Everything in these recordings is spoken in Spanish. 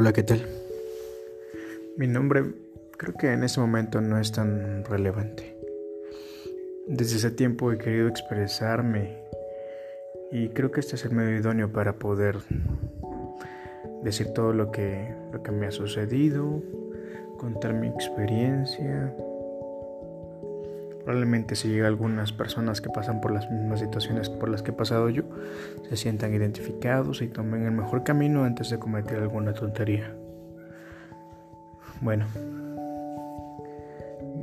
Hola, ¿qué tal? Mi nombre creo que en este momento no es tan relevante. Desde ese tiempo he querido expresarme y creo que este es el medio idóneo para poder decir todo lo que, lo que me ha sucedido, contar mi experiencia. Probablemente si llega algunas personas que pasan por las mismas situaciones por las que he pasado yo, se sientan identificados y tomen el mejor camino antes de cometer alguna tontería. Bueno,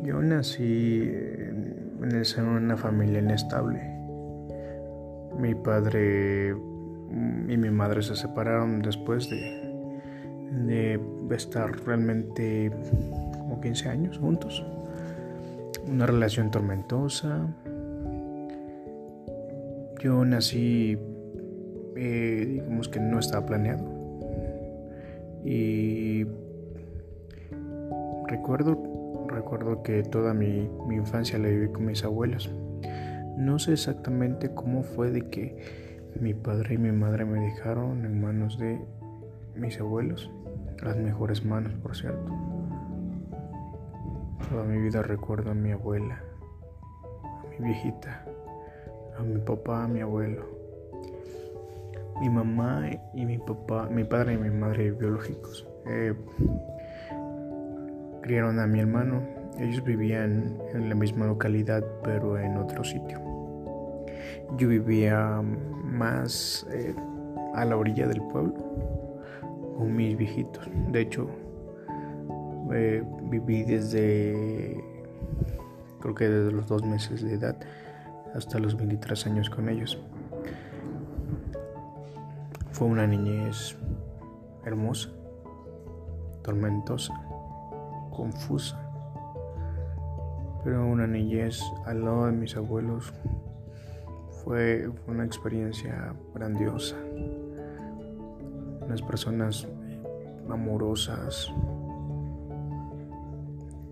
yo nací en el seno de una familia inestable. Mi padre y mi madre se separaron después de, de estar realmente como 15 años juntos una relación tormentosa. Yo nací, eh, digamos que no estaba planeado. Y recuerdo, recuerdo que toda mi, mi infancia la viví con mis abuelos. No sé exactamente cómo fue de que mi padre y mi madre me dejaron en manos de mis abuelos, las mejores manos, por cierto. Toda mi vida recuerdo a mi abuela, a mi viejita, a mi papá, a mi abuelo. Mi mamá y mi papá, mi padre y mi madre biológicos. Eh, criaron a mi hermano. Ellos vivían en la misma localidad, pero en otro sitio. Yo vivía más eh, a la orilla del pueblo con mis viejitos. De hecho, eh, viví desde, creo que desde los dos meses de edad hasta los 23 años con ellos. Fue una niñez hermosa, tormentosa, confusa, pero una niñez al lado de mis abuelos fue, una experiencia grandiosa. Unas personas amorosas,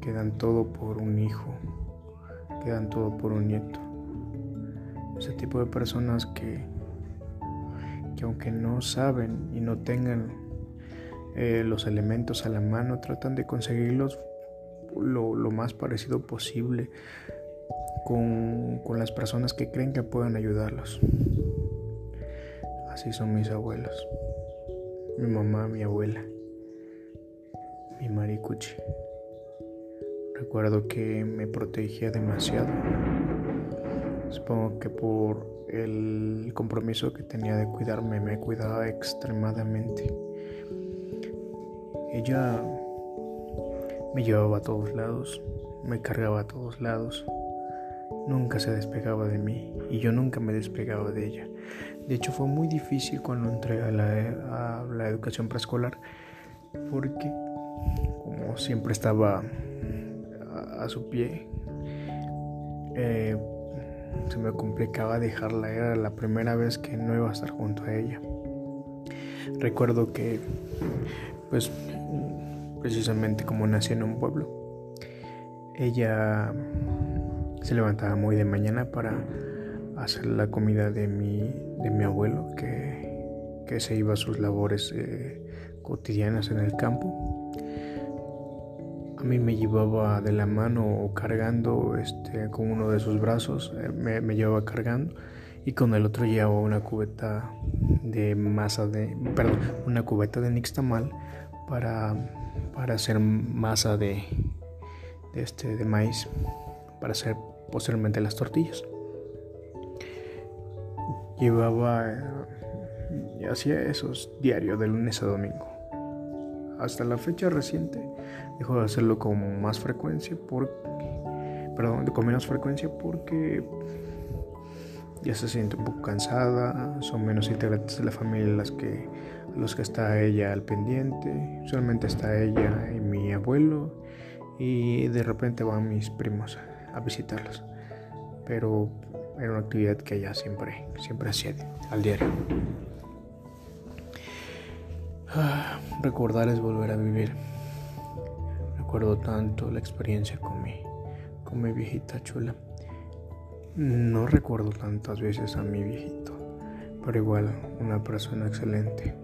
quedan todo por un hijo, quedan todo por un nieto. Ese tipo de personas que, que aunque no saben y no tengan eh, los elementos a la mano, tratan de conseguirlos lo, lo más parecido posible con, con las personas que creen que puedan ayudarlos. Así son mis abuelos, mi mamá, mi abuela, mi maricuchi. Recuerdo que me protegía demasiado. Supongo que por el compromiso que tenía de cuidarme me cuidaba extremadamente. Ella me llevaba a todos lados, me cargaba a todos lados. Nunca se despegaba de mí y yo nunca me despegaba de ella. De hecho fue muy difícil cuando entré a la, a la educación preescolar porque como siempre estaba a su pie. Eh, se me complicaba dejarla, era la primera vez que no iba a estar junto a ella. Recuerdo que, pues, precisamente como nací en un pueblo, ella se levantaba muy de mañana para hacer la comida de mi, de mi abuelo, que, que se iba a sus labores eh, cotidianas en el campo a mí me llevaba de la mano o cargando este, con uno de sus brazos, eh, me, llevaba cargando y con el otro llevaba una cubeta de masa de, perdón, una cubeta de nixtamal para, para hacer masa de, este, de maíz, para hacer posteriormente las tortillas. Llevaba, eh, hacía esos diarios de lunes a domingo. Hasta la fecha reciente Dejo de hacerlo con más frecuencia por perdón, con menos frecuencia porque ya se siente un poco cansada, son menos integrantes de la familia las que los que está ella al pendiente, solamente está ella y mi abuelo y de repente van mis primos a, visitarlos. Pero era una actividad que ella siempre siempre hacía al diario. Ah, recordar es volver a vivir. Recuerdo tanto la experiencia con mi, con mi viejita chula. No recuerdo tantas veces a mi viejito, pero igual una persona excelente.